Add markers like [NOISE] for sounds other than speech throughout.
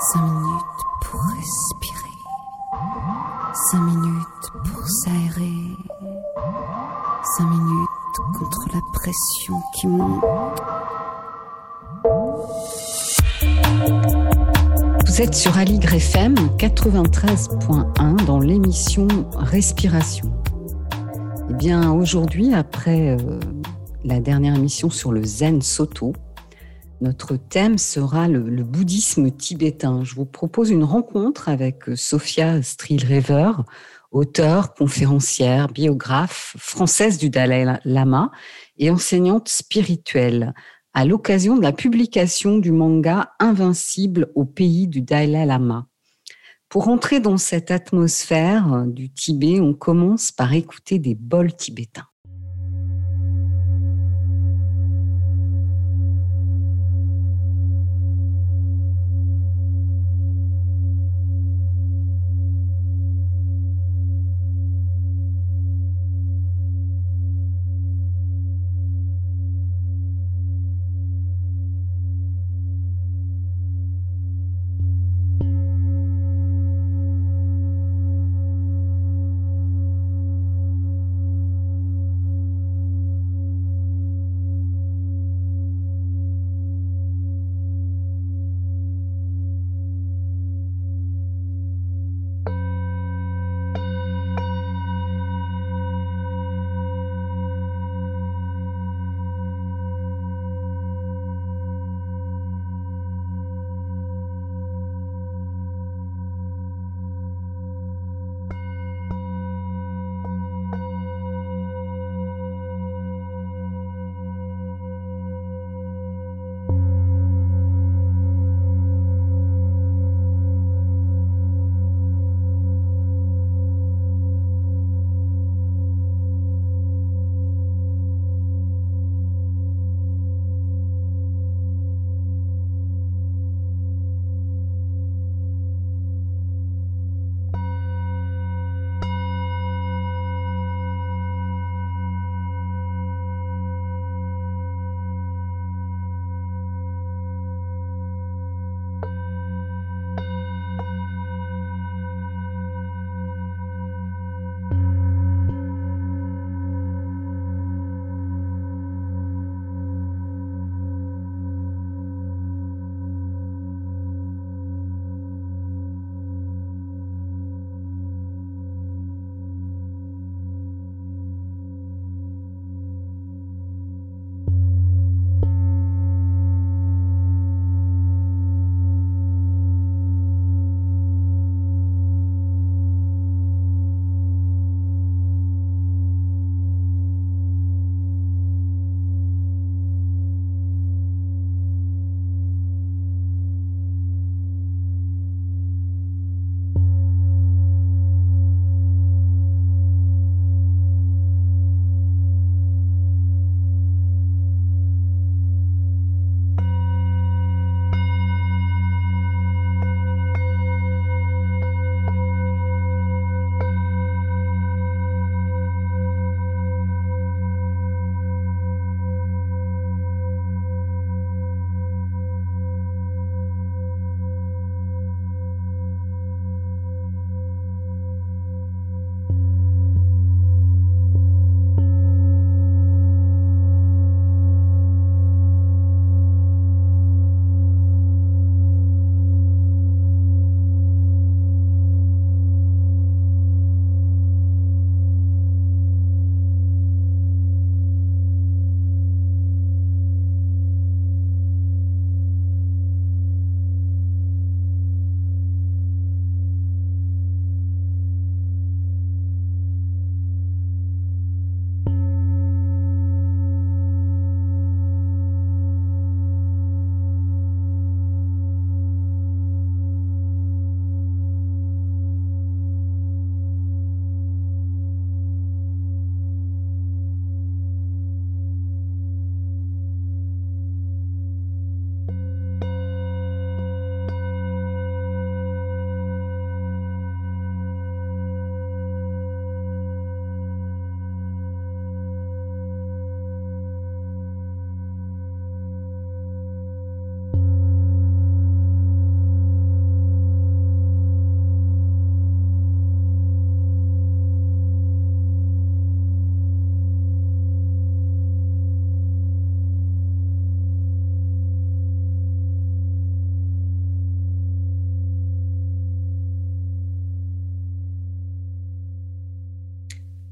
Cinq minutes pour respirer. Cinq minutes pour s'aérer. Cinq minutes contre la pression qui monte. Vous êtes sur Aligre FM 93.1 dans l'émission Respiration. Eh bien, aujourd'hui, après euh, la dernière émission sur le Zen Soto, notre thème sera le, bouddhisme tibétain. Je vous propose une rencontre avec Sophia Strilrever, auteure, conférencière, biographe française du Dalai Lama et enseignante spirituelle, à l'occasion de la publication du manga Invincible au pays du Dalai Lama. Pour entrer dans cette atmosphère du Tibet, on commence par écouter des bols tibétains.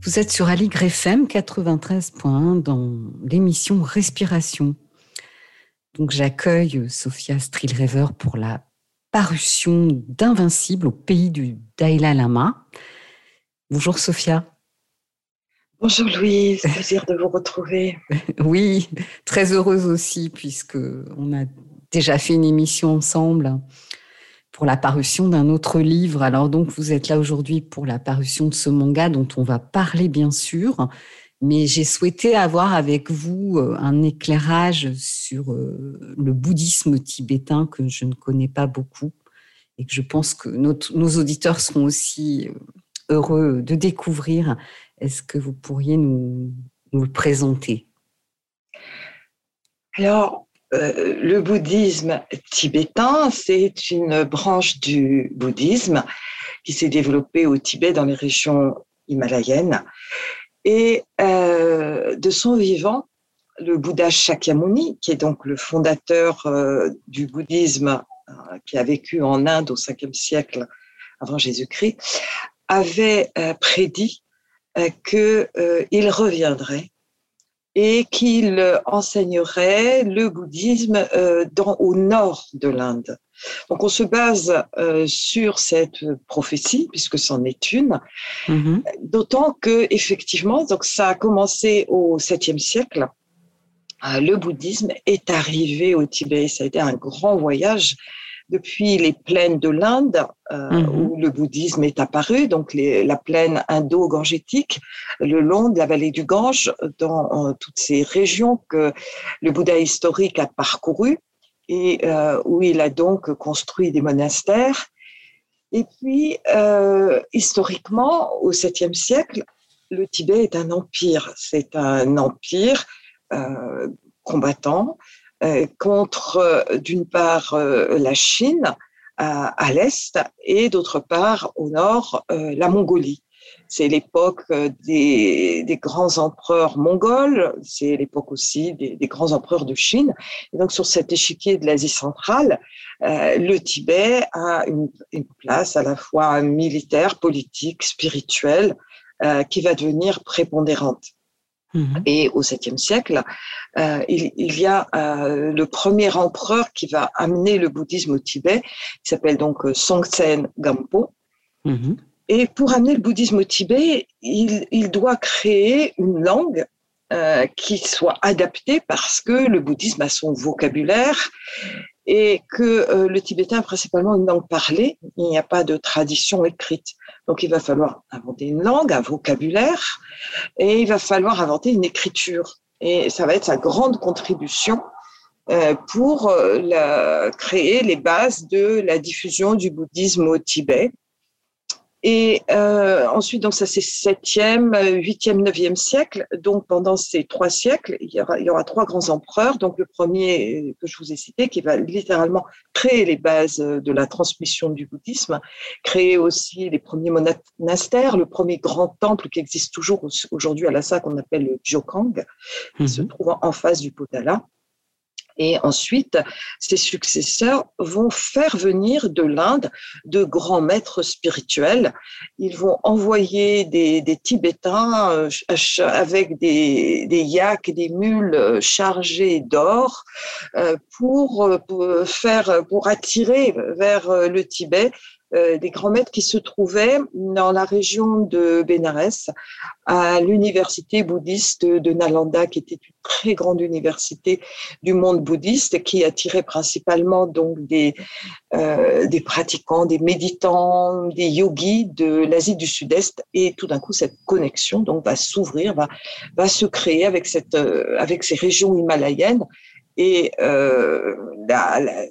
Vous êtes sur Aligre FM 93.1 dans l'émission Respiration. Donc j'accueille Sophia Strilrever pour la parution d'Invincible au pays du Dalai Lama. Bonjour Sophia. Bonjour Louise, plaisir de vous retrouver. [LAUGHS] oui, très heureuse aussi puisque on a déjà fait une émission ensemble pour la parution d'un autre livre. Alors donc, vous êtes là aujourd'hui pour la parution de ce manga dont on va parler bien sûr, mais j'ai souhaité avoir avec vous euh, un éclairage sur euh, le bouddhisme tibétain que je ne connais pas beaucoup et que je pense que nos auditeurs seront aussi euh, heureux de découvrir. Est-ce que vous pourriez nous, nous le présenter? Alors, euh, le bouddhisme tibétain, c'est une branche du bouddhisme qui s'est développée au Tibet dans les régions himalayennes. Et euh, de son vivant, le Bouddha Shakyamuni, qui est donc le fondateur euh, du bouddhisme, qui a vécu en Inde au 5e siècle avant Jésus-Christ, avait prédit qu'il reviendrait et qu'il enseignerait le bouddhisme euh, dans, au nord de l'Inde. Donc on se base euh, sur cette prophétie puisque c'en est une, mm-hmm. d'autant que effectivement donc ça a commencé au 7e siècle. Euh, le bouddhisme est arrivé au Tibet, ça a été un grand voyage depuis les plaines de l'Inde, euh, mhm. où le bouddhisme est apparu, donc la plaine indo-gangétique, le long de la vallée du Gange, dans euh, toutes ces régions que le Bouddha historique a parcouru et euh, où il a donc construit des monastères. Et puis, historiquement, au 7e siècle, le Tibet est un empire. C'est un empire combattant euh, contre, euh, d'une part, euh, la Chine à, l'est et d'autre part, au nord, la Mongolie. C'est l'époque des, grands empereurs mongols, c'est l'époque aussi des, grands empereurs de Chine. Et donc, sur cet échiquier de l'Asie centrale, le Tibet a une, place à la fois militaire, politique, spirituelle, qui va devenir prépondérante. Mhm. Et au 7e siècle, euh, il, il, y a euh, le premier empereur qui va amener le bouddhisme au Tibet, qui s'appelle donc euh, Songtsen Gampo. Mhm. Et pour amener le bouddhisme au Tibet, il, il doit créer une langue qui soit adaptée parce que le bouddhisme a son vocabulaire et que euh, le tibétain est principalement une langue parlée, il n'y a pas de tradition écrite. Donc il va falloir inventer une langue, un vocabulaire, et il va falloir inventer une écriture. Et ça va être sa grande contribution euh, pour euh, la, créer les bases de la diffusion du bouddhisme au Tibet. Et euh, ensuite, donc ça c'est 7e, 8e, 9e siècle. Donc pendant ces trois siècles, il y, aura, il y aura trois grands empereurs. Donc le premier que je vous ai cité, qui va littéralement créer les bases de la transmission du bouddhisme, créer aussi les premiers monastères, le premier grand temple qui existe toujours aujourd'hui à Lhasa qu'on appelle le Jokang, qui se mhm. trouve en face du Potala. Et ensuite, ses successeurs vont faire venir de l'Inde de grands maîtres spirituels. Ils vont envoyer des, Tibétains euh, avec des, yaks des mules chargées d'or euh, pour, pour, attirer vers le Tibet euh, des grands maîtres qui se trouvaient dans la région de Bénarès, à l'université bouddhiste de Nalanda, qui était une très grande université du monde bouddhiste, qui attirait principalement donc des, euh, pratiquants, des méditants, des yogis de l'Asie du Sud-Est. Et tout d'un coup, cette connexion donc va s'ouvrir, va, va se créer avec, cette, euh, avec ces régions himalayennes et euh,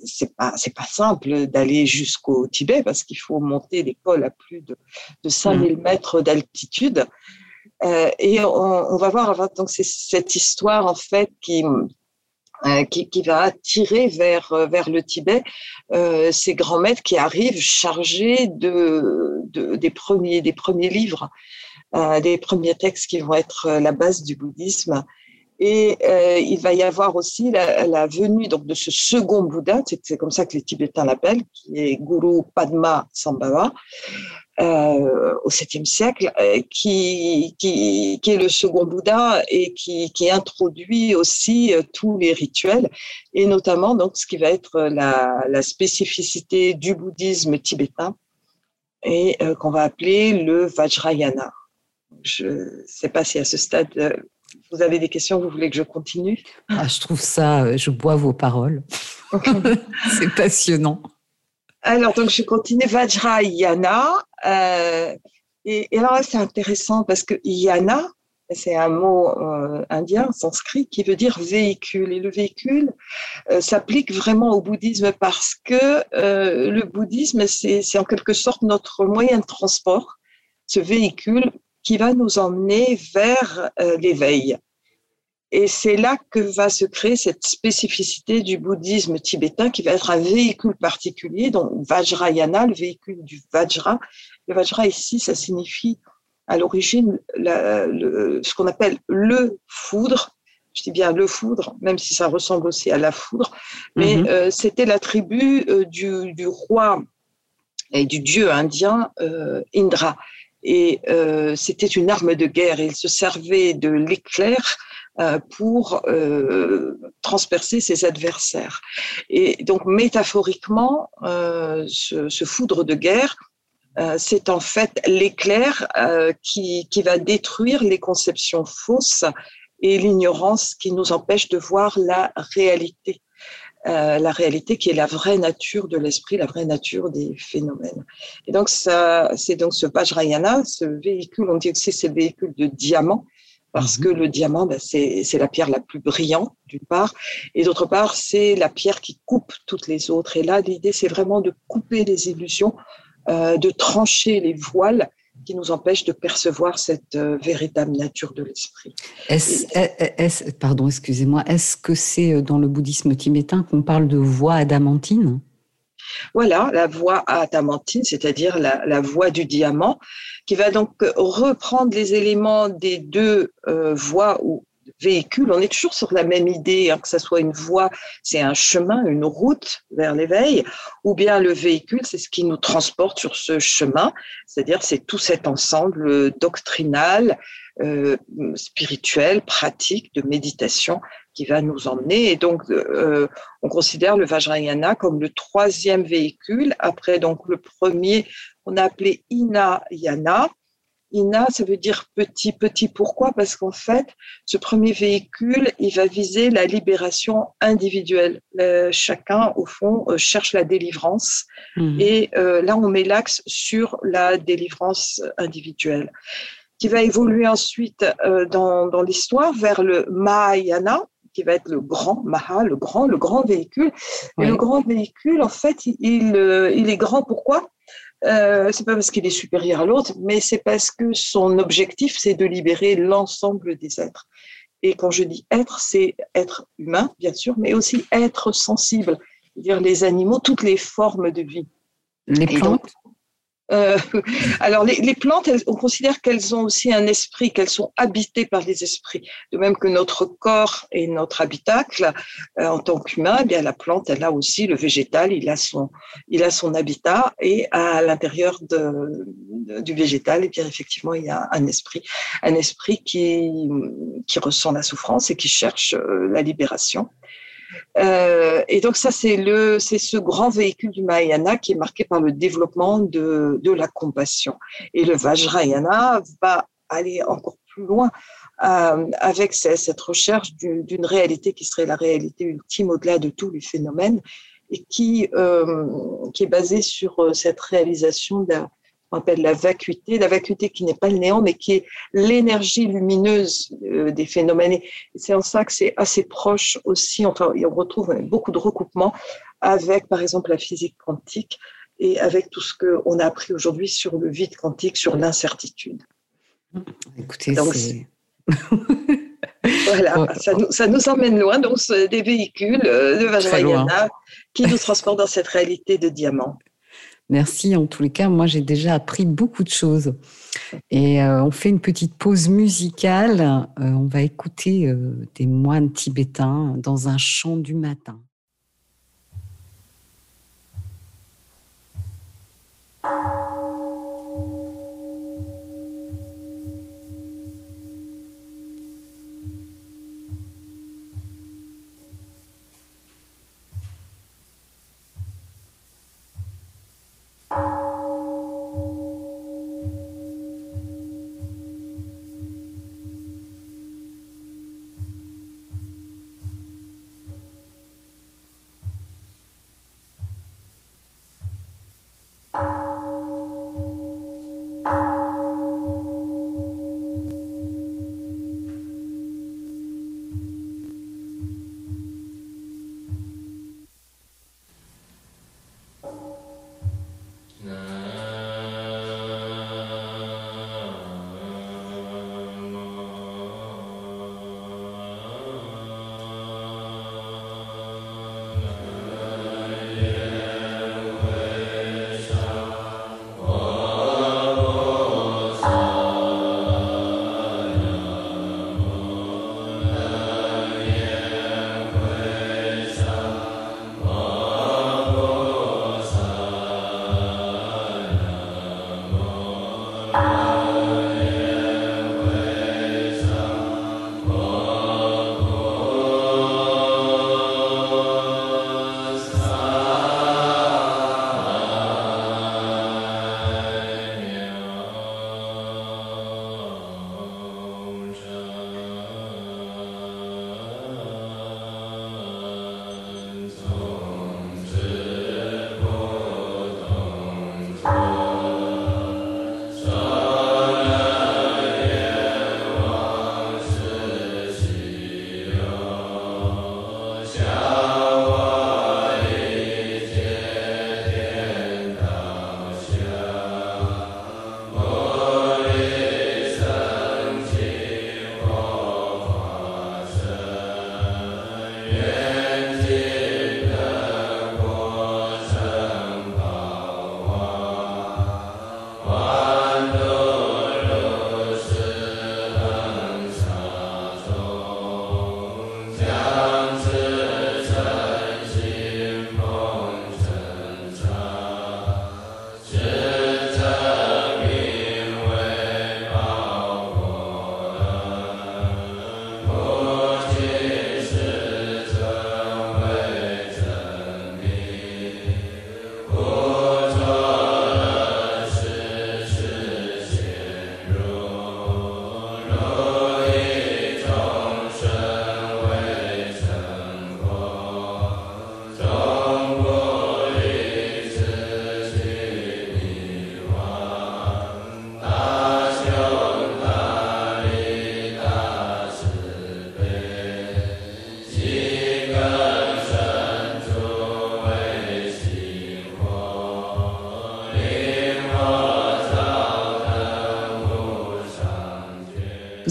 c'est pas c'est pas simple d'aller jusqu'au Tibet parce qu'il faut monter des cols à plus de, de 5000 mm. mètres d'altitude. Euh, et on, on, va voir donc c'est cette histoire en fait qui euh, qui, qui, va attirer vers vers le Tibet euh, ces grands maîtres qui arrivent chargés de, de des premiers des premiers livres, des premiers textes qui vont être la base du bouddhisme Et euh, il va y avoir aussi la, venue donc, de ce second Bouddha, c'est comme ça que les Tibétains l'appellent, qui est Guru Padma Sambhava, euh, au 7e siècle, euh, qui, qui, est le second Bouddha et qui, qui introduit aussi tous les rituels, et notamment donc, ce qui va être la spécificité du bouddhisme tibétain, et qu'on va appeler le Vajrayana. Je ne sais pas si à ce stade vous avez des questions, vous voulez que je continue? Ah, Je trouve ça, je bois vos paroles. [LAUGHS] c'est passionnant. Alors, donc, je continue Vajrayana. Euh, et, alors là, c'est intéressant parce que yana, c'est un mot euh, indien, sanskrit, qui veut dire véhicule. Et le véhicule euh, s'applique vraiment au bouddhisme parce que le bouddhisme, c'est en quelque sorte notre moyen de transport, ce véhicule qui va nous emmener vers l'éveil. Et c'est là que va se créer cette spécificité du bouddhisme tibétain qui va être un véhicule particulier, donc Vajrayana, le véhicule du Vajra. Le Vajra ici, ça signifie à l'origine ce qu'on appelle le foudre. Je dis bien le foudre, même si ça ressemble aussi à la foudre. Mais mhm. euh, c'était la tribu euh, du, du, roi et du dieu indien euh, Indra. Et c'était une arme de guerre. Il se servait de l'éclair euh, pour euh, transpercer ses adversaires. Et donc métaphoriquement, euh, ce, ce, foudre de guerre, c'est en fait l'éclair qui, qui va détruire les conceptions fausses et l'ignorance qui nous empêche de voir la réalité. Euh, la réalité qui est la vraie nature de l'esprit, la vraie nature des phénomènes. Et donc, ça, c'est donc ce Vajrayana, ce véhicule, on dit aussi c'est le véhicule de diamant, parce mhm. que le diamant, ben, c'est la pierre la plus brillante, d'une part, et d'autre part, c'est la pierre qui coupe toutes les autres. Et là, l'idée, c'est vraiment de couper les illusions, euh, de trancher les voiles qui nous empêchent de percevoir cette euh, véritable nature de l'esprit. Est-ce, pardon, excusez-moi, est-ce que c'est euh, dans le bouddhisme tibétain qu'on parle de voie adamantine? Voilà, la voie adamantine, c'est-à-dire la, la, voie du diamant, qui va donc reprendre les éléments des deux euh, voies ou véhicules. On est toujours sur la même idée, hein, que ce soit une voie, c'est un chemin, une route vers l'éveil, ou bien le véhicule, c'est ce qui nous transporte sur ce chemin, c'est-à-dire c'est tout cet ensemble doctrinal, euh, spirituel, pratique, de méditation qui va nous emmener. Et donc, euh, on considère le Vajrayana comme le troisième véhicule, après donc le premier qu'on a appelé Inayana. Ina, ça veut dire petit, petit. Pourquoi? Parce qu'en fait, ce premier véhicule, il va viser la libération individuelle. chacun, au fond, euh, cherche la délivrance. Mhm. Et euh, là, on met l'axe sur la délivrance individuelle qui va évoluer ensuite euh, dans, dans l'histoire vers le Mahayana, qui va être le grand Maha, le grand, le grand véhicule. Et le grand véhicule, en fait, il, il, il est grand. Pourquoi? Euh, c'est pas parce qu'il est supérieur à l'autre, mais c'est parce que son objectif, c'est de libérer l'ensemble des êtres. Et quand je dis être, c'est être humain, bien sûr, mais aussi être sensible, c'est-à-dire les animaux, toutes les formes de vie. Les plantes euh, [LAUGHS] alors, les, plantes, on considère qu'elles ont aussi un esprit, qu'elles sont habitées par les esprits. De même que notre corps est notre habitacle, euh, en tant qu'humain, eh bien la plante, elle a aussi le végétal, il a son, il a son habitat, et à l'intérieur de, du végétal, eh effectivement, il y a un esprit, un esprit qui, qui ressent la souffrance et qui cherche euh, la libération. Euh, et donc ça, c'est le, c'est ce grand véhicule du Mahayana qui est marqué par le développement de, de la compassion. Et le Vajrayana va aller encore plus loin euh, avec cette recherche d'une réalité qui serait la réalité ultime au-delà de tous les phénomènes et qui, euh, qui est basée sur cette réalisation d'un on appelle la vacuité, la vacuité qui n'est pas le néant, mais qui est l'énergie lumineuse euh, des phénomènes. C'est en ça que c'est assez proche aussi, enfin, on retrouve beaucoup de recoupements avec, par exemple, la physique quantique et avec tout ce qu'on a appris aujourd'hui sur le vide quantique, sur l'incertitude. Écoutez, c'est... [LAUGHS] voilà, ça, nous, ça nous emmène loin, donc des véhicules euh, de Vajrayana qui nous transportent dans cette réalité de diamant. Merci. En tous les cas, moi, j'ai déjà appris beaucoup de choses. Et euh, on fait une petite pause musicale. Euh, on va écouter euh, des moines tibétains dans un chant du matin.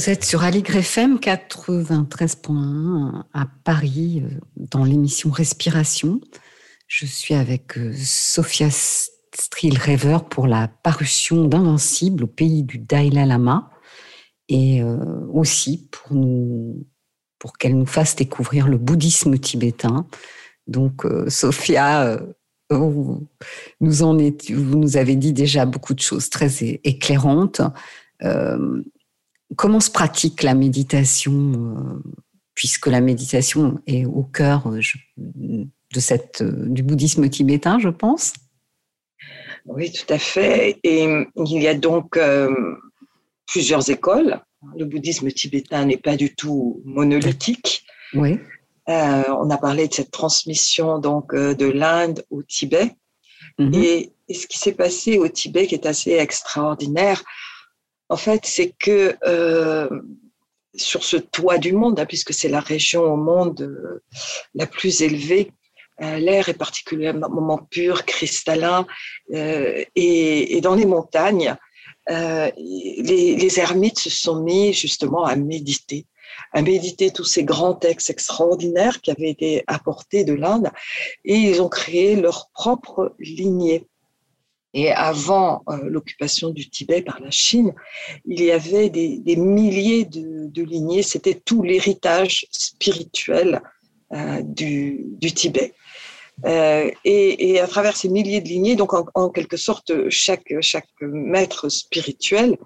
Vous êtes sur Aligre FM 93.1 à Paris euh, dans l'émission Respiration. Je suis avec euh, Sophia Strill-Rêveur pour la parution d'Invincible au pays du Dalai Lama et euh, aussi pour, qu'elle nous fasse découvrir le bouddhisme tibétain. Donc, Sophia, vous nous avez dit déjà beaucoup de choses très éclairantes comment se pratique la méditation, euh, puisque la méditation est au cœur euh, de cette, euh, du bouddhisme tibétain, je pense? Oui, tout à fait. Et il y a donc plusieurs écoles. Le bouddhisme tibétain n'est pas du tout monolithique. Oui. on a parlé de cette transmission donc de l'Inde au Tibet. Mhm. et, ce qui s'est passé au Tibet qui est assez extraordinaire, en fait, c'est que euh, sur ce toit du monde, hein, puisque c'est la région au monde euh, la plus élevée, euh, l'air est particulièrement pur, cristallin, et, dans les montagnes, les, les, ermites se sont mis justement à méditer à méditer tous ces grands textes extraordinaires qui avaient été apportés de l'Inde, et ils ont créé leur propre lignée. Et avant euh, l'occupation du Tibet par la Chine, il y avait des, milliers de, lignées. C'était tout l'héritage spirituel euh, du, Tibet. Euh, et, à travers ces milliers de lignées, donc en, quelque sorte, chaque, chaque maître spirituel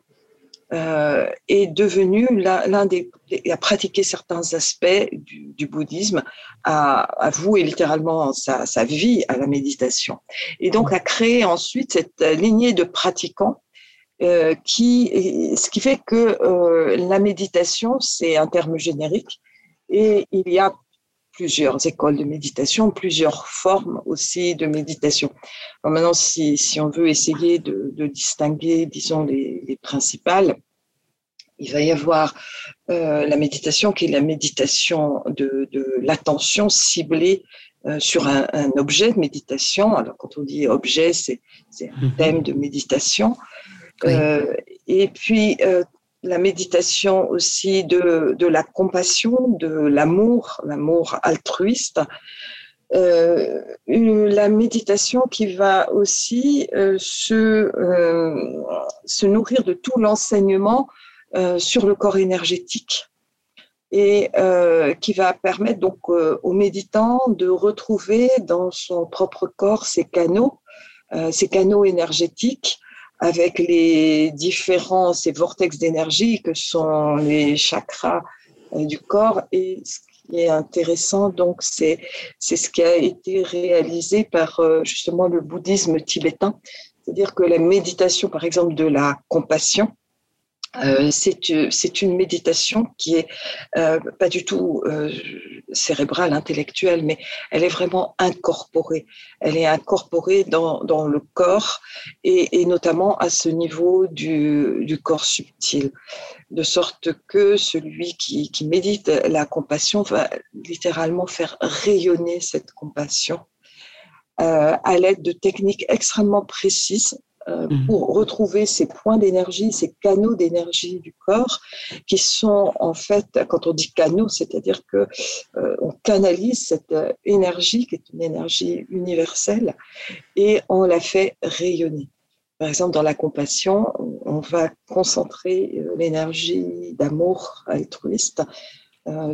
euh, est devenu l'un des, a pratiqué certains aspects du, bouddhisme, a, voué littéralement sa, vie à la méditation, et donc a créé ensuite cette lignée de pratiquants euh, qui, ce qui fait que euh, la méditation, c'est un terme générique, et il y a plusieurs écoles de méditation, plusieurs formes aussi de méditation. maintenant, si, si, on veut essayer de, de distinguer, disons, les, les, principales, il va y avoir euh, la méditation qui est la méditation de, de l'attention ciblée euh, sur un, un, objet de méditation. Alors, quand on dit objet, c'est un mhm. thème de méditation. Euh, et puis, euh, la méditation aussi de, la compassion, de l'amour, l'amour altruiste. Euh, la méditation qui va aussi euh, se, euh, se nourrir de tout l'enseignement sur le corps énergétique et qui va permettre donc aux méditants de retrouver dans son propre corps ces canaux, ces canaux énergétiques avec les différents, ces vortex d'énergie que sont les chakras euh, du corps. Et ce qui est intéressant, donc, c'est, c'est ce qui a été réalisé par euh, justement le bouddhisme tibétain. C'est-à-dire que la méditation, par exemple, de la compassion, euh, c'est une méditation qui est euh, pas du tout euh, cérébrale, intellectuelle, mais elle est vraiment incorporée. Elle est incorporée dans, le corps et, notamment à ce niveau du, corps subtil, de sorte que celui qui, médite la compassion va littéralement faire rayonner cette compassion euh, à l'aide de techniques extrêmement précises euh, mhm. pour retrouver ces points d'énergie, ces canaux d'énergie du corps, qui sont en fait, quand on dit canaux, c'est-à-dire que euh, on canalise cette euh, énergie qui est une énergie universelle et on la fait rayonner. Par exemple, dans la compassion, on va concentrer l'énergie d'amour altruiste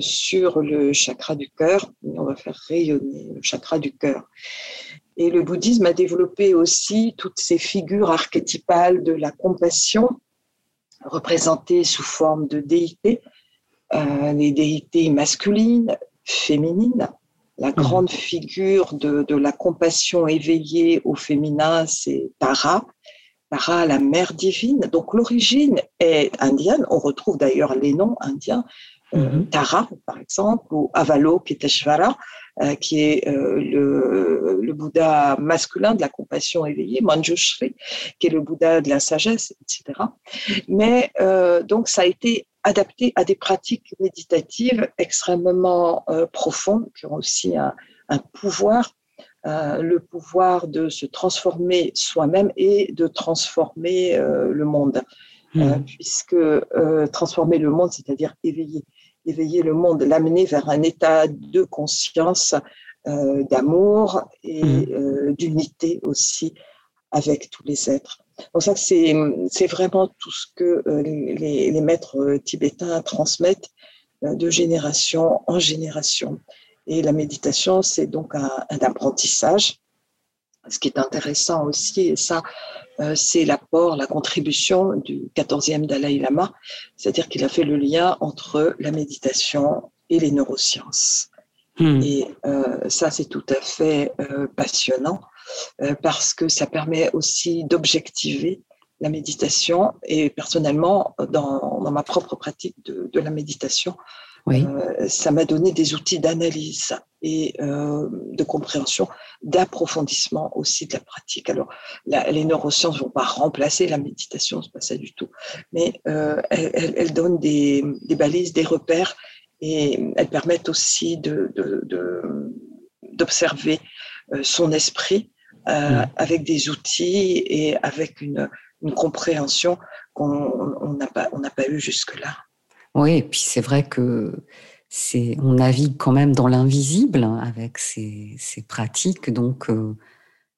sur le chakra du cœur et on va faire rayonner le chakra du cœur. Et le bouddhisme a développé aussi toutes ces figures archétypales de la compassion, représentées sous forme de déités, euh, les déités masculines, féminines. La mmh. grande figure de, de, la compassion éveillée au féminin, c'est Tara, Tara, la mère divine. Donc l'origine est indienne. On retrouve d'ailleurs les noms indiens. Euh, mmh. Tara, par exemple, ou Avalokiteshvara, qui est euh, le, le, Bouddha masculin de la compassion éveillée, Manjushri, qui est le Bouddha de la sagesse, etc. Mais euh, donc ça a été adapté à des pratiques méditatives extrêmement profondes, qui ont aussi un, un pouvoir euh, le pouvoir de se transformer soi-même et de transformer euh, le monde. Euh, mmh. puisque transformer le monde, c'est-à-dire éveiller éveiller le monde, l'amener vers un état de conscience, euh, d'amour et mmh. euh, d'unité aussi avec tous les êtres. Donc ça, c'est, c'est vraiment tout ce que euh, les, les, maîtres tibétains transmettent de génération en génération. Et la méditation, c'est donc un, un apprentissage. Ce qui est intéressant aussi, et ça, euh, c'est l'apport, la contribution du 14e Dalai Lama, c'est-à-dire qu'il a fait le lien entre la méditation et les neurosciences. Hmm. Et euh, ça, c'est tout à fait euh, passionnant parce que ça permet aussi d'objectiver la méditation. Et personnellement, dans, ma propre pratique de, la méditation, ça m'a donné des outils d'analyse et euh, de compréhension, d'approfondissement aussi de la pratique. Alors, les neurosciences vont pas remplacer la méditation, c'est pas ça du tout, mais euh, elles, elles, donnent des, des, balises, des repères, et elles permettent aussi de, d'observer de, euh, son esprit euh, mmh. avec des outils et avec une, une compréhension qu'on n'a pas, on n'a pas eu jusque-là. Oui, et puis c'est vrai que on navigue quand même dans l'invisible avec ces, pratiques. Donc, euh,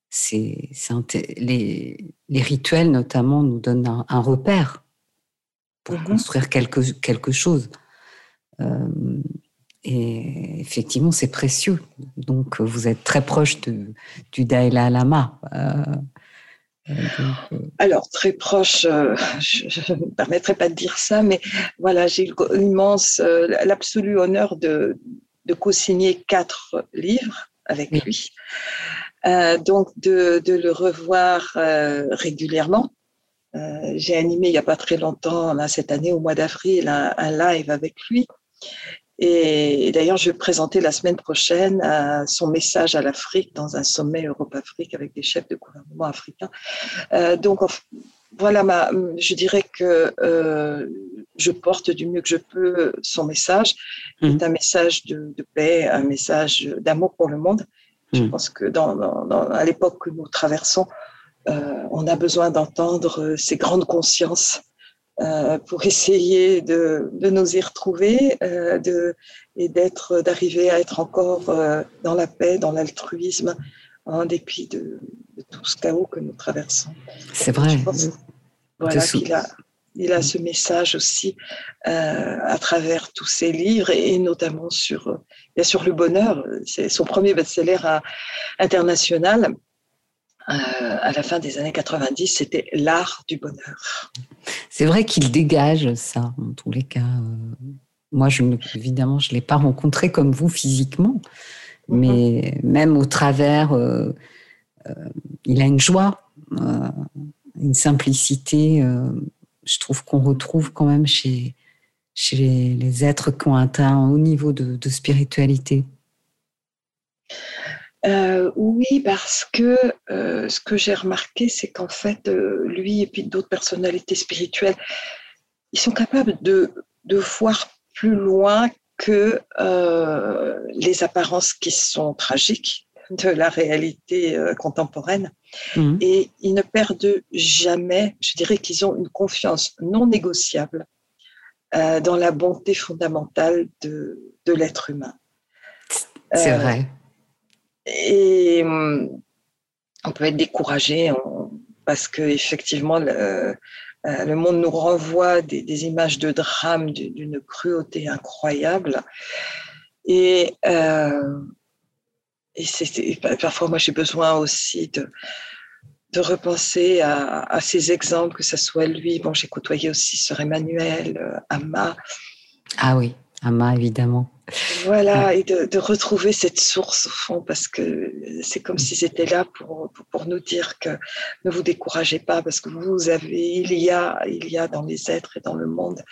c'est, les, les, rituels notamment nous donnent un, repère pour mhm. construire quelque, quelque chose. Euh, et effectivement, c'est précieux. Donc, vous êtes très proche de, du Dalai Lama. Euh, alors, très proche, [LAUGHS] je ne me permettrai pas de dire ça, mais voilà, j'ai l'immense, l'absolu honneur de, de co-signer quatre livres avec lui. Euh, donc de, de, le revoir euh, régulièrement. Euh, j'ai animé il n'y a pas très longtemps, là, cette année, au mois d'avril, un, un, live avec lui. Et, d'ailleurs, je vais présenter la semaine prochaine euh, son message à l'Afrique dans un sommet Europe-Afrique avec des chefs de gouvernement africains. Euh, donc, voilà, ma, je dirais que euh, je porte du mieux que je peux son message. C'est mmh. un message de, de, paix, un message d'amour pour le monde. Je mmh. pense que dans, dans, à l'époque que nous traversons, on a besoin d'entendre ces grandes consciences euh, pour essayer de, de, nous y retrouver euh, de, et d'être, d'arriver à être encore euh, dans la paix, dans l'altruisme, en dépit de, de, tout ce chaos que nous traversons. C'est vrai. voilà, qu'il a, il a ce message aussi à travers tous ses livres et, notamment sur, bien sûr, le bonheur. C'est son premier best-seller international. Euh, à la fin des années 90, c'était l'art du bonheur. C'est vrai qu'il dégage ça, en tous les cas. Euh, moi, je, évidemment, je ne l'ai pas rencontré comme vous physiquement, mhm. mais même au travers, euh, euh, il a une joie, une simplicité. je trouve qu'on retrouve quand même chez, chez les, les, êtres qui ont atteint un haut niveau de, de spiritualité. Euh, oui, parce que euh, ce que j'ai remarqué, c'est qu'en fait, euh, lui et puis d'autres personnalités spirituelles, ils sont capables de, de voir plus loin que les apparences qui sont tragiques de la réalité contemporaine. Mmh. Et ils ne perdent jamais, je dirais qu'ils ont une confiance non négociable dans la bonté fondamentale de, de l'être humain. C'est vrai. Et hum, on peut être découragé parce que effectivement le, euh, le, monde nous renvoie des, images de drame d'une cruauté incroyable. Et, euh, c'est, parfois, moi, j'ai besoin aussi de, repenser à, à, ces exemples, que ce soit lui. Bon, j'ai côtoyé aussi Sœur Emmanuel, euh, Amma. Ah oui, Amma, évidemment. Voilà, et de, de, retrouver cette source au fond, parce que c'est comme si c'était là pour, pour, nous dire que ne vous découragez pas, parce que vous avez, il y a, il y a dans les êtres et dans le monde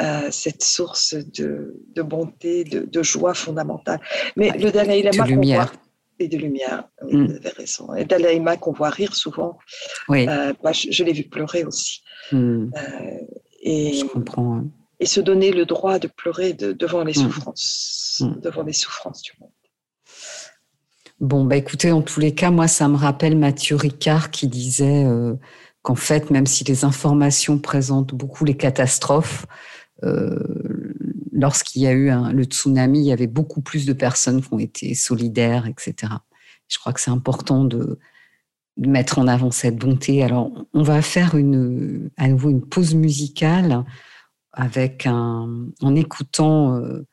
euh, cette source de, de bonté, de, de, joie fondamentale. Mais le Dalai Lama, de lumière. et de lumière, mm. vous avez raison. Et Dalai Lama qu'on voit rire souvent, oui. Euh, je, je l'ai vu pleurer aussi. Mm. Euh, et, je comprends. Hein et se donner le droit de pleurer de, devant les mmh. souffrances, mmh. devant les souffrances du monde. Bon, bah écoutez, en tous les cas, moi, ça me rappelle Mathieu Ricard qui disait euh, qu'en fait, même si les informations présentent beaucoup les catastrophes, euh, lorsqu'il y a eu un, le tsunami, il y avait beaucoup plus de personnes qui ont été solidaires, etc. Je crois que c'est important de, de, mettre en avant cette bonté. Alors, on va faire une, à nouveau une pause musicale avec un, en écoutant euh,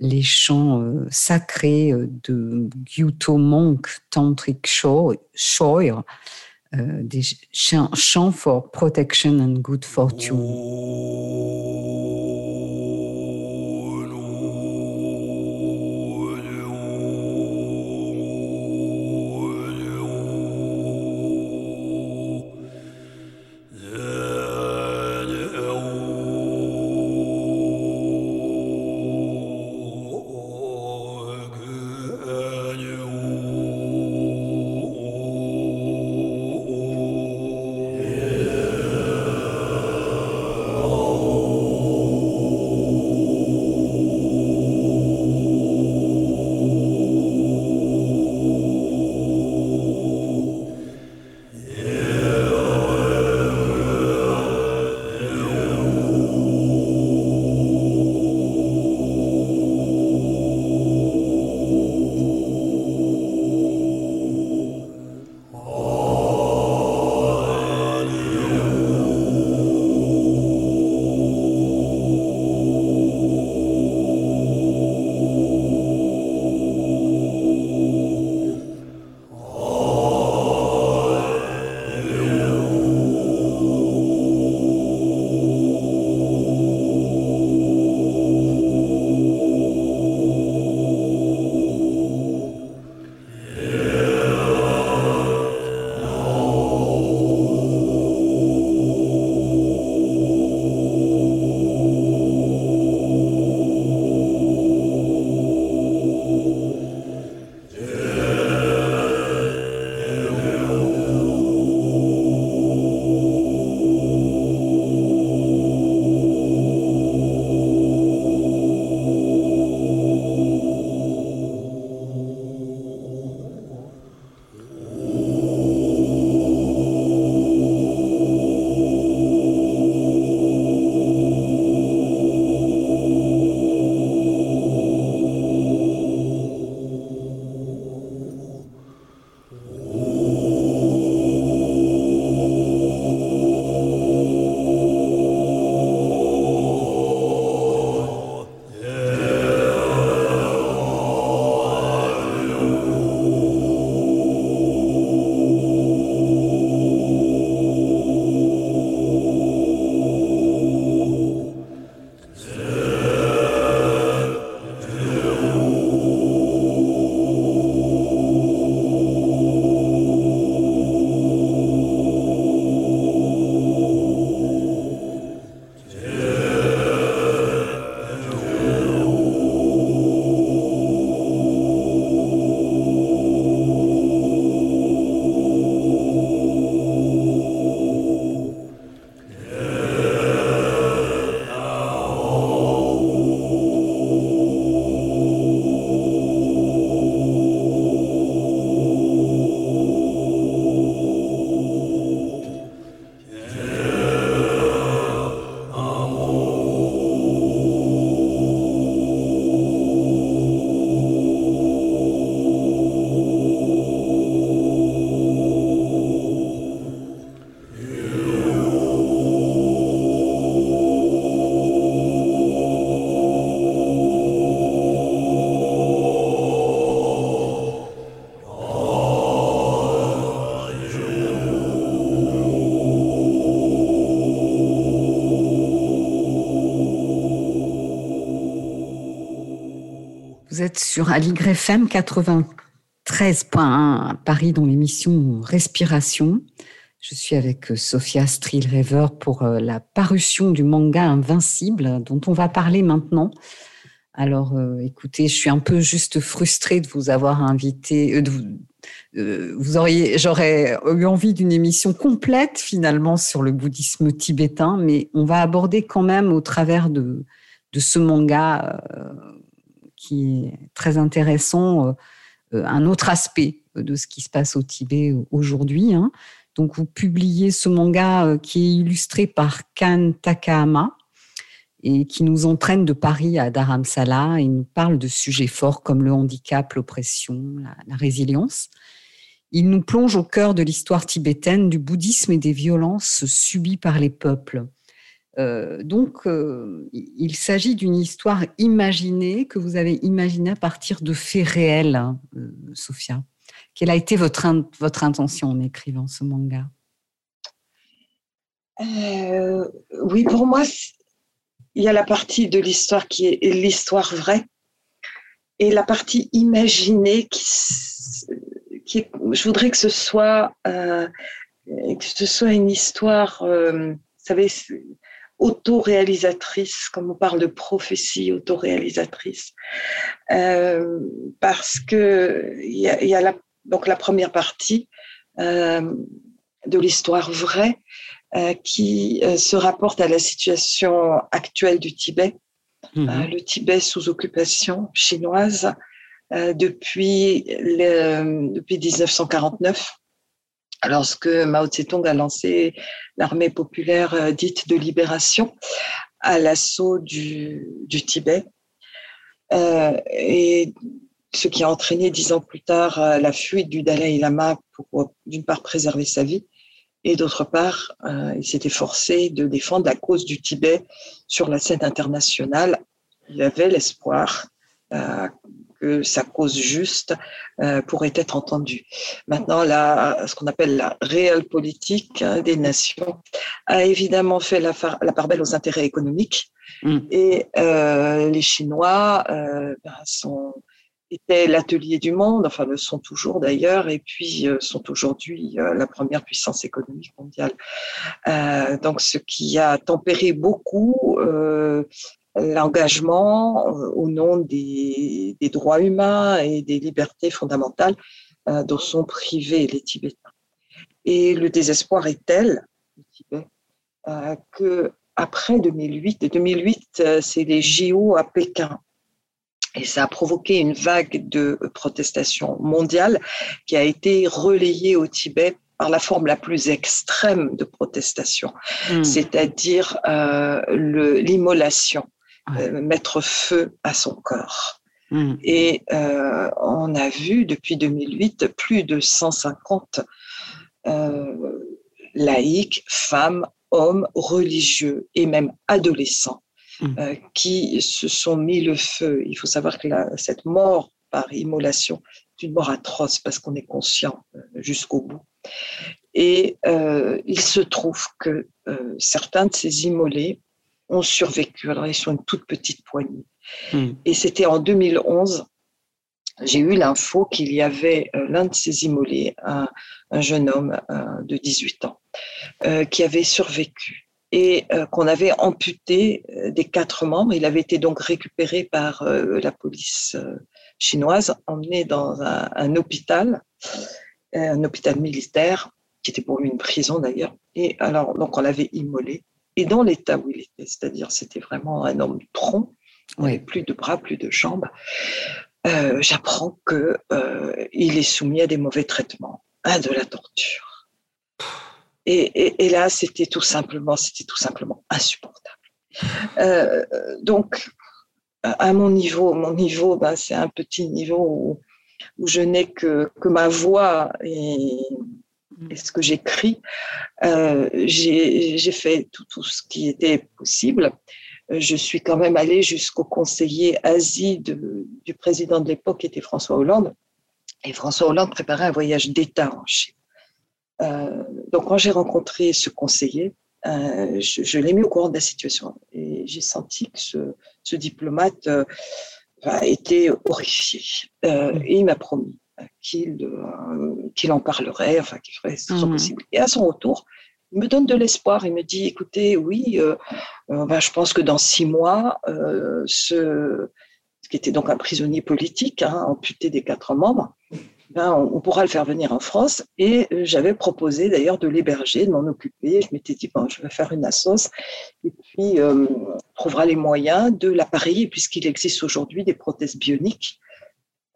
les chants euh, sacrés euh, de Gyuto Monk Tantric Choi, euh, des chants, chants for protection and good fortune. Sur Aligre FM 93.1 à Paris dans l'émission Respiration. Je suis avec euh, Sophia Strillrever pour euh, la parution du manga Invincible dont on va parler maintenant. Alors, euh, écoutez, je suis un peu juste frustrée de vous avoir invité. vous auriez, j'aurais eu envie d'une émission complète finalement sur le bouddhisme tibétain, mais on va aborder quand même au travers de ce manga qui est très intéressant un autre aspect de ce qui se passe au Tibet aujourd'hui. Hein. Donc, vous publiez ce manga euh, qui est illustré par Kan Takahama et qui nous entraîne de Paris à Dharamsala. Il nous parle de sujets forts comme le handicap, l'oppression, la, résilience. Il nous plonge au cœur de l'histoire tibétaine, du bouddhisme et des violences subies par les peuples. Euh, donc, euh, il s'agit d'une histoire imaginée que vous avez imaginée à partir de faits réels, hein, Sophia. Quelle a été votre, votre intention en écrivant ce manga? Euh, Oui, pour moi, il y a la partie de l'histoire qui est l'histoire vraie et la partie imaginée qui, qui je voudrais que ce soit euh, que ce soit une histoire, euh, vous savez, autoréalisatrice, comme on parle de prophétie autoréalisatrice, euh, parce que il y, y a, la donc la première partie euh, de l'histoire vraie euh, qui euh, se rapporte à la situation actuelle du Tibet, mhm. le Tibet sous occupation chinoise depuis, depuis 1949 lorsque Mao Tse-tung a lancé l'armée populaire dite de libération à l'assaut du, Tibet. Euh, et ce qui a entraîné dix ans plus tard euh, la fuite du Dalai Lama pour, d'une part, préserver sa vie, et d'autre part, euh, il s'était forcé de défendre la cause du Tibet sur la scène internationale. Il avait l'espoir euh, que sa cause juste pourrait être entendue. Maintenant, la, ce qu'on appelle la réelle politique hein, des nations a évidemment fait la, la part belle aux intérêts économiques. Mm. Et les Chinois ben, sont était l'atelier du monde, enfin le sont toujours d'ailleurs, et puis euh, sont aujourd'hui euh, la première puissance économique mondiale. Euh, donc ce qui a tempéré beaucoup l'engagement au nom des, des, droits humains et des libertés fondamentales dont sont privés les Tibétains. Et le désespoir est tel, au Tibet, que après 2008, 2008 c'est les JO à Pékin et ça a provoqué une vague de protestation mondiale qui a été relayée au Tibet par la forme la plus extrême de protestation, hmm. c'est-à-dire euh, l'immolation, euh, mettre feu à son corps. Hmm. Et euh, on a vu depuis 2008 plus de 150 euh, laïcs, femmes, hommes, religieux et même adolescents Mmh. Euh, qui se sont mis le feu. Il faut savoir que cette mort par immolation est une mort atroce parce qu'on est conscient jusqu'au bout. Et euh, il se trouve que certains de ces immolés ont survécu. Alors, ils sont une toute petite poignée. Mmh. Et c'était en 2011 j'ai eu l'info qu'il y avait l'un de ces immolés, un, un jeune homme de 18 ans, qui avait survécu et euh, qu'on avait amputé euh, des quatre membres. Il avait été donc récupéré par euh, la police chinoise, emmené dans un, hôpital, un hôpital militaire, qui était pour lui une prison d'ailleurs. Et alors, donc on l'avait immolé. Et dans l'état où il était, c'est-à-dire c'était vraiment un homme tronc, ouais. plus de bras, plus de jambes, j'apprends que il est soumis à des mauvais traitements, à de la torture. Et, là, c'était tout simplement, c'était tout simplement insupportable. Euh, donc, à mon niveau, mon niveau, ben, c'est un petit niveau où, je n'ai que, que ma voix et, ce que j'écris. Euh, j'ai fait tout, tout, ce qui était possible. Je suis quand même allée jusqu'au conseiller Asie du président de l'époque, qui était François Hollande. Et François Hollande préparait un voyage d'État en Chine. Euh, donc, quand j'ai rencontré ce conseiller, euh, je, l'ai mis au courant de la situation et j'ai senti que ce, diplomate euh, a été horrifié. Mm. et il m'a promis qu'il qu'il en parlerait, enfin qu'il ferait son mm. possible. Et à son retour, il me donne de l'espoir. Il me dit, écoutez, oui, ben, je pense que dans six mois, ce, qui était donc un prisonnier politique, hein, amputé des quatre membres, ben, on, pourra le faire venir en France. Et euh, j'avais proposé d'ailleurs de l'héberger, de m'en occuper. Je m'étais dit, bon, je vais faire une assoce et puis euh, on trouvera les moyens de l'appareiller puisqu'il existe aujourd'hui des prothèses bioniques.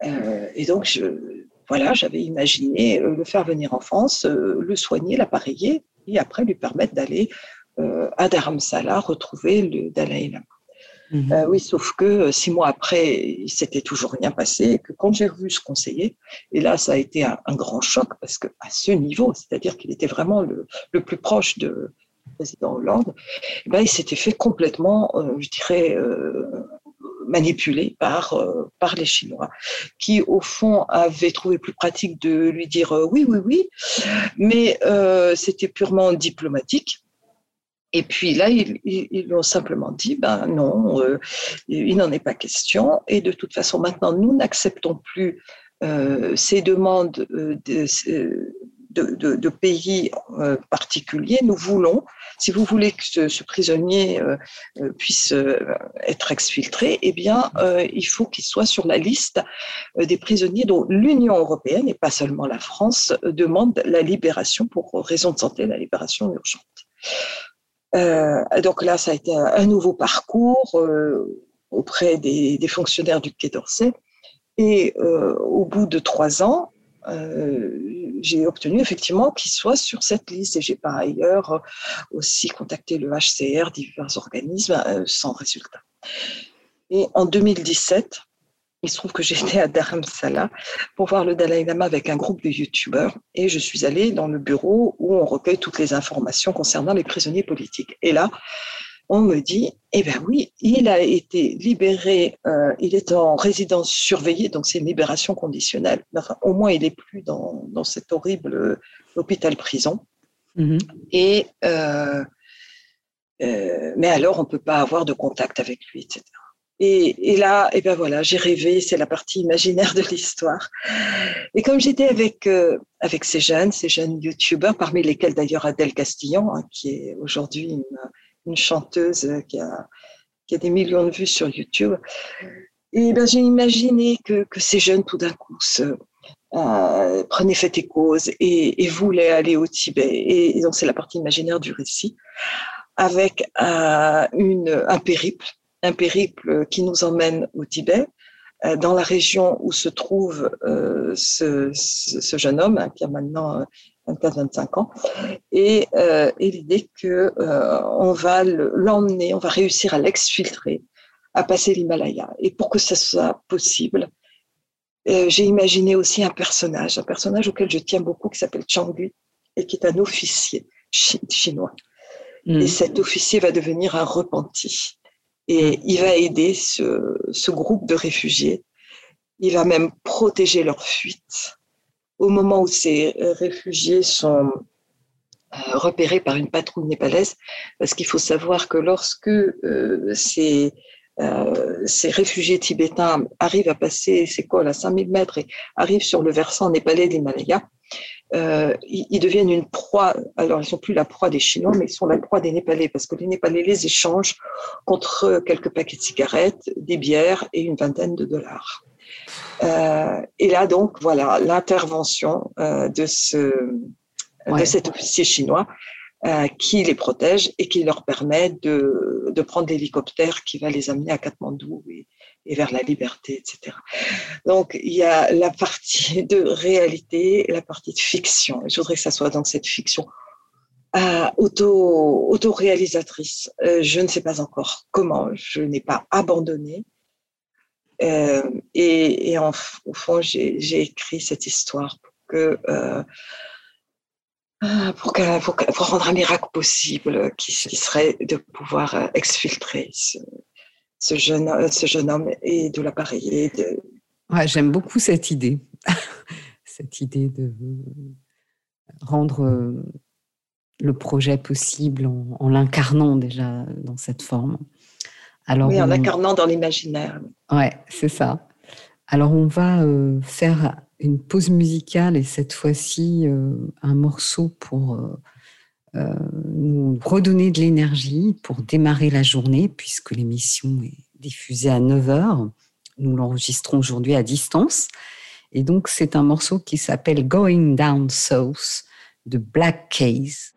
Euh, et donc, je, voilà, j'avais imaginé le faire venir en France, le soigner, l'appareiller et après lui permettre d'aller à Dharamsala retrouver le Dalai Lama. Mhm. Euh, oui, sauf que euh, six mois après, il s'était toujours rien passé et que quand j'ai revu ce conseiller, et là, ça a été un, grand choc parce que à ce niveau, c'est-à-dire qu'il était vraiment le, plus proche de président Hollande, eh ben, il s'était fait complètement, euh, je dirais, manipulé par, par les Chinois, qui au fond avaient trouvé plus pratique de lui dire oui, oui, oui, mais c'était purement diplomatique. Et puis là, ils, ils, ont simplement dit, ben non, euh, il n'en est pas question. Et de toute façon, maintenant, nous n'acceptons plus euh, ces demandes euh, de, pays particuliers. Nous voulons, si vous voulez que ce, prisonnier puisse être exfiltré, eh bien, il faut qu'il soit sur la liste des prisonniers dont l'Union européenne, et pas seulement la France, demande la libération pour raison de santé, la libération urgente. Euh, donc là, ça a été un, nouveau parcours euh, auprès des, fonctionnaires du Quai d'Orsay. Et euh, au bout de trois ans, j'ai obtenu effectivement qu'il soit sur cette liste. Et j'ai par ailleurs aussi contacté le HCR, divers organismes, sans résultat. Et en 2017, il se trouve que j'étais à Dharamsala pour voir le Dalai Lama avec un groupe de youtubeurs et je suis allée dans le bureau où on recueille toutes les informations concernant les prisonniers politiques. Et là, on me dit, eh bien oui, il a été libéré, euh, il est en résidence surveillée, donc c'est une libération conditionnelle. Enfin, au moins, il n'est plus dans, dans cet horrible hôpital-prison. Mm-hmm. Et euh, euh, mais alors, on ne peut pas avoir de contact avec lui, etc. Et, et, là, et ben voilà, j'ai rêvé, c'est la partie imaginaire de l'histoire. Et comme j'étais avec euh, avec ces jeunes, ces jeunes youtubeurs, parmi lesquels d'ailleurs Adèle Castillon, hein, qui est aujourd'hui une, une, chanteuse qui a qui a des millions de vues sur YouTube. Et ben j'ai imaginé que, que ces jeunes tout d'un coup se euh, prenaient fait et cause et, voulaient aller au Tibet. Et, donc c'est la partie imaginaire du récit avec euh, une, un périple un périple qui nous emmène au Tibet, euh, dans la région où se trouve euh, ce, ce, jeune homme, hein, qui a maintenant 24-25 euh, ans, et, et l'idée que on va l'emmener, on va réussir à l'exfiltrer, à passer l'Himalaya. Et pour que ça soit possible, j'ai imaginé aussi un personnage, un personnage auquel je tiens beaucoup, qui s'appelle Changu, et qui est un officier chinois. Et mm. cet officier va devenir un repenti et il va aider ce, ce, groupe de réfugiés. Il va même protéger leur fuite. Au moment où ces réfugiés sont euh, repérés par une patrouille népalaise, parce qu'il faut savoir que lorsque euh, ces, euh, réfugiés tibétains arrivent à passer ces cols à 5000 mètres et arrivent sur le versant népalais de l'Himalaya, euh, ils, deviennent une proie. Alors, ils sont plus la proie des Chinois, mais ils sont la proie des Népalais parce que les Népalais les échangent contre quelques paquets de cigarettes, des bières et une vingtaine de dollars. Euh, et là, donc, voilà l'intervention euh, de ce de cet officier chinois euh, qui les protège et qui leur permet de, de prendre l'hélicoptère qui va les amener à Katmandou et, et vers la liberté, etc. Donc, il y a la partie de réalité et la partie de fiction. je voudrais que ça soit dans cette fiction euh, auto, auto-réalisatrice. Euh, je ne sais pas encore comment, je n'ai pas abandonné. Euh, et, au fond, j'ai écrit cette histoire euh, pour, que, pour, rendre un miracle possible qui, serait de pouvoir euh, exfiltrer ce, jeune, homme et de l'appareiller. J'aime beaucoup cette idée, [LAUGHS] cette idée de rendre le projet possible en, l'incarnant déjà dans cette forme. Alors, oui, en incarnant dans l'imaginaire. Ouais, c'est ça. Alors, on va faire une pause musicale et cette fois-ci un morceau pour nous redonner de l'énergie pour démarrer la journée puisque l'émission est diffusée à 9h. Nous l'enregistrons aujourd'hui à distance. Et donc, c'est un morceau qui s'appelle Going Down South de Black Case.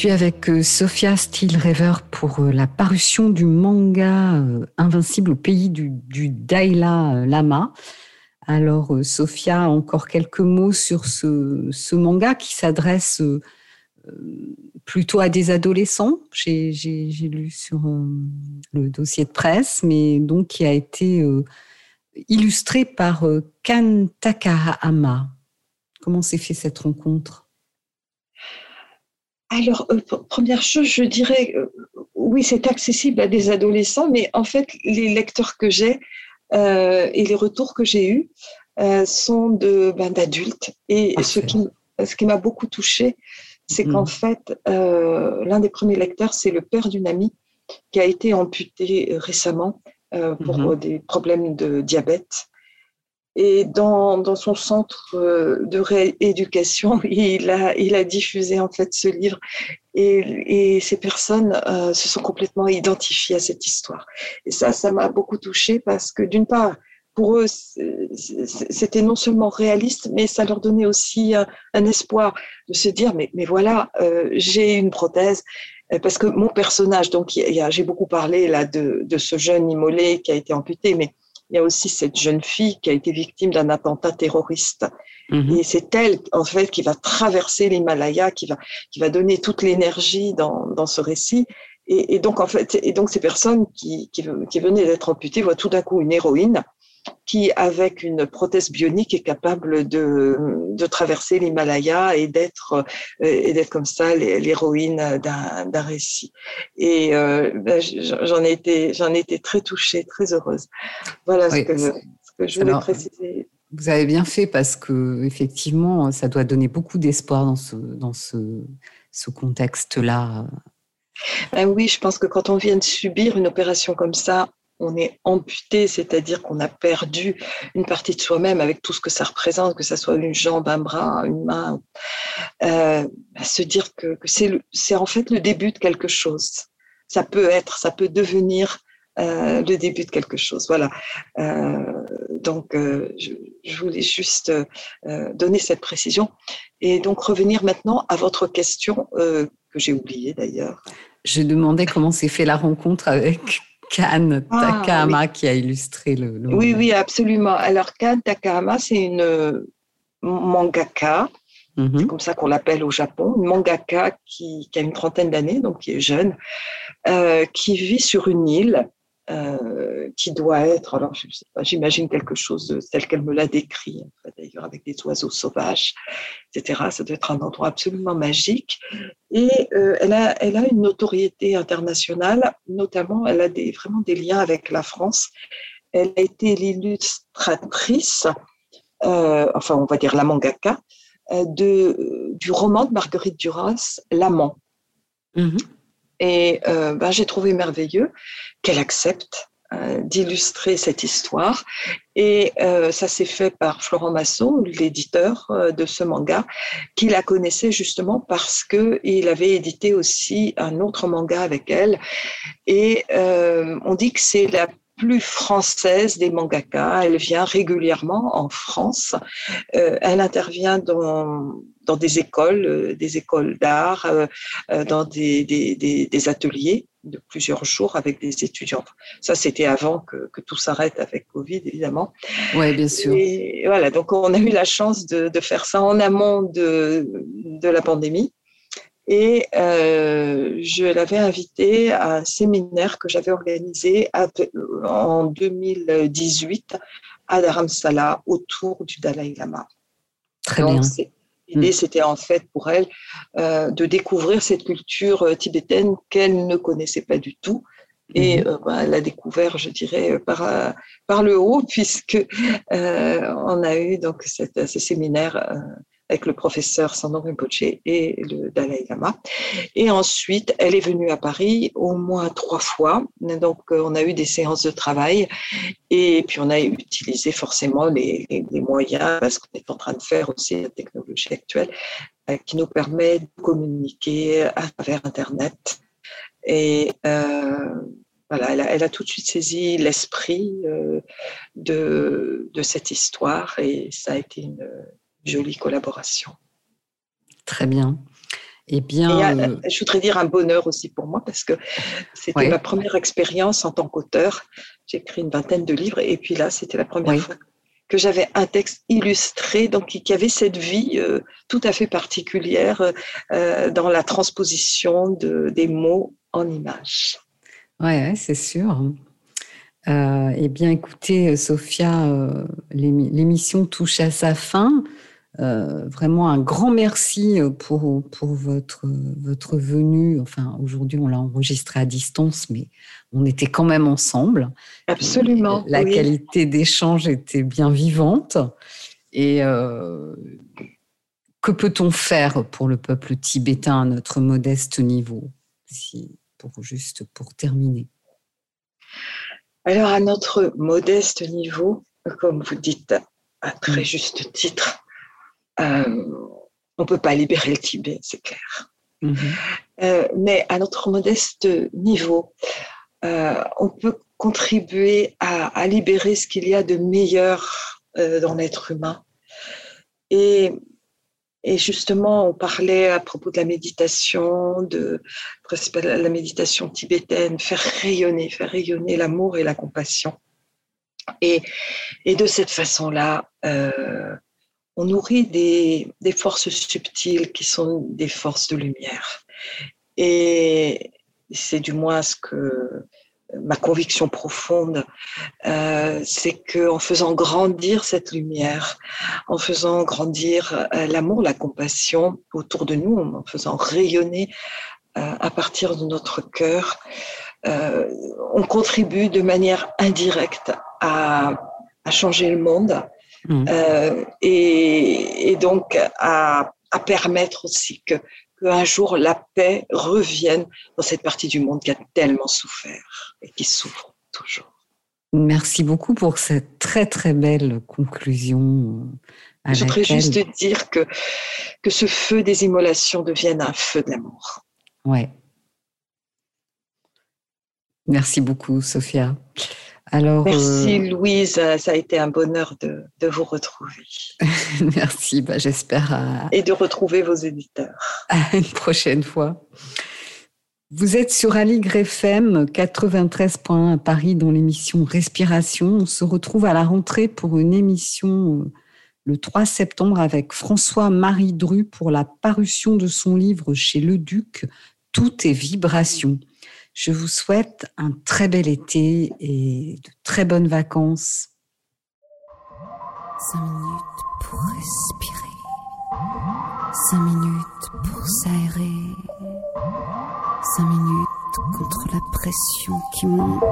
Suis avec euh, Sophia Steele-Rever pour euh, la parution du manga euh, Invincible au pays du, Daila Lama. Alors, Sophia, encore quelques mots sur ce, manga qui s'adresse plutôt à des adolescents. J'ai lu sur le dossier de presse, mais donc qui a été illustré par Kan Takahama. Comment s'est fait cette rencontre? Alors, euh, première chose, je dirais, euh, oui, c'est accessible à des adolescents, mais en fait, les lecteurs que j'ai euh, et les retours que j'ai eus sont de ben, d'adultes. Et ce qui, ce qui m'a beaucoup touchée, c'est qu'en mm. fait, l'un des premiers lecteurs, c'est le père d'une amie qui a été amputé récemment pour mhm. des problèmes de diabète. Et dans, dans, son centre de rééducation, [LAUGHS] il a, il a diffusé en fait ce livre et, et ces personnes se sont complètement identifiées à cette histoire. Et ça, ça m'a beaucoup touchée parce que d'une part, pour eux, c'était non seulement réaliste, mais ça leur donnait aussi un, espoir de se dire, mais, mais voilà, euh, j'ai une prothèse. Euh, parce que mon personnage, donc j'ai beaucoup parlé là de, de, ce jeune immolé qui a été amputé, mais il y a aussi cette jeune fille qui a été victime d'un attentat terroriste. Mhm. Et c'est elle, en fait, qui va traverser l'Himalaya, qui va, qui va donner toute l'énergie dans, dans ce récit. Et, et, donc, en fait, et donc ces personnes qui, qui, qui venaient d'être amputées voient tout d'un coup une héroïne qui, avec une prothèse bionique, est capable de, de traverser l'Himalaya et d'être euh, et d'être comme ça l'héroïne d'un récit. Et euh, ben, j'en ai été j'en ai été très touchée, très heureuse. Voilà ce, que, ce, que, je voulais préciser. Vous avez bien fait parce que effectivement, ça doit donner beaucoup d'espoir dans ce dans ce, ce contexte-là. Ben oui, je pense que quand on vient de subir une opération comme ça, on est amputé, c'est-à-dire qu'on a perdu une partie de soi-même avec tout ce que ça représente, que ce soit une jambe, un bras, une main, euh, se dire que, c'est en fait le début de quelque chose. Ça peut être, ça peut devenir euh, le début de quelque chose. Voilà. Euh, donc, je, voulais juste donner cette précision et donc revenir maintenant à votre question que j'ai oubliée d'ailleurs. Je demandais comment s'est fait la rencontre avec Kan ah, Takahama qui a illustré le, Oui, oui, absolument. Alors, Kan Takahama, c'est une euh, mangaka, mhm. c'est comme ça qu'on l'appelle au Japon, une mangaka qui, a une trentaine d'années, donc qui est jeune, euh, qui vit sur une île euh, qui doit être, alors j'imagine quelque chose tel qu'elle me l'a décrit, d'ailleurs avec des oiseaux sauvages, etc. Ça doit être un endroit absolument magique. Et euh, elle, a, elle a une notoriété internationale, notamment elle a des, vraiment des liens avec la France. Elle a été l'illustratrice, euh, enfin on va dire la mangaka, de, du roman de Marguerite Duras, L'amant. Mm-hmm. Et euh, ben, j'ai trouvé merveilleux qu'elle accepte euh, d'illustrer cette histoire. Et euh, ça s'est fait par Florent Masson, l'éditeur euh, de ce manga, qui la connaissait justement parce que il avait édité aussi un autre manga avec elle. Et on dit que c'est la plus française des mangaka. Elle vient régulièrement en France. Euh, elle intervient dans, dans des écoles, euh, des écoles d'art, euh, dans des, des, des, ateliers de plusieurs jours avec des étudiants. Ça, c'était avant que, que tout s'arrête avec Covid, évidemment. Oui, bien sûr. Et voilà, donc on a eu la chance de, de faire ça en amont de, de la pandémie. Et euh, je l'avais invité à un séminaire que j'avais organisé en 2018 à Dharamsala autour du Dalai Lama. Très bien. L'idée, hmm. c'était en fait pour elle euh, de découvrir cette culture euh, tibétaine qu'elle ne connaissait pas du tout. Et hmm. euh, bah, elle a découvert, je dirais, par, euh, par le haut, [LAUGHS] puisque on a eu donc cette, ce séminaire avec le professeur Sandor Rinpoche et le Dalai Lama. Et ensuite, elle est venue à Paris au moins trois fois. Donc, euh, on a eu des séances de travail et puis on a utilisé forcément les, moyens parce qu'on est en train de faire aussi la technologie actuelle euh, qui nous permet de communiquer à travers Internet. Et euh, voilà, elle a, tout de suite saisi l'esprit de, de cette histoire et ça a été une, jolie collaboration. Très bien. Eh bien, euh, je voudrais dire un bonheur aussi pour moi parce que c'était ma première expérience en tant qu'auteur. J'ai écrit une vingtaine de livres et puis là, c'était la première fois que j'avais un texte illustré, donc qui avait cette vie euh, tout à fait particulière euh, dans la transposition de, des mots en images. Oui, c'est sûr. eh bien, écoutez, Sophia, l'émission touche à sa fin. Euh, vraiment un grand merci euh, pour, pour votre, votre venue. Enfin, aujourd'hui, on l'a enregistré à distance, mais on était quand même ensemble. Absolument. La qualité d'échange était bien vivante. Et euh, que peut-on faire pour le peuple tibétain à notre modeste niveau si, pour, Juste pour terminer? Alors, à notre modeste niveau, comme vous dites à très juste titre, euh, on ne peut pas libérer le Tibet, c'est clair. Mhm. Euh, mais à notre modeste niveau, euh, on peut contribuer à, libérer ce qu'il y a de meilleur dans l'être humain. Et, et, justement, on parlait à propos de la méditation, de la méditation tibétaine, faire rayonner, faire rayonner l'amour et la compassion. Et, et de cette façon-là, euh, on nourrit des, forces subtiles qui sont des forces de lumière. Et c'est du moins ce que ma conviction profonde, euh, c'est qu'en faisant grandir cette lumière, en faisant grandir euh, l'amour, la compassion autour de nous, en faisant rayonner euh, à partir de notre cœur, euh, on contribue de manière indirecte à changer le monde mmh. euh, et, et, donc à, à permettre aussi que qu'un jour la paix revienne dans cette partie du monde qui a tellement souffert et qui souffre toujours. Merci beaucoup pour cette très très belle conclusion. Je voudrais juste dire que, que ce feu des immolations devienne un feu d'amour. Ouais. Merci beaucoup, Sophia. Alors, Merci euh, Louise, ça a été un bonheur de, de vous retrouver. [LAUGHS] Merci, bah, j'espère. Et de retrouver vos éditeurs. À une prochaine fois. Vous êtes sur Aligre FM 93.1 à Paris dans l'émission Respiration. On se retrouve à la rentrée pour une émission euh, le 3 septembre avec François-Marie Dru pour la parution de son livre chez Le Duc, Tout est vibration. Je vous souhaite un très bel été et de très bonnes vacances. 5 minutes pour respirer. 5 minutes pour s'aérer. 5 minutes contre la pression qui monte.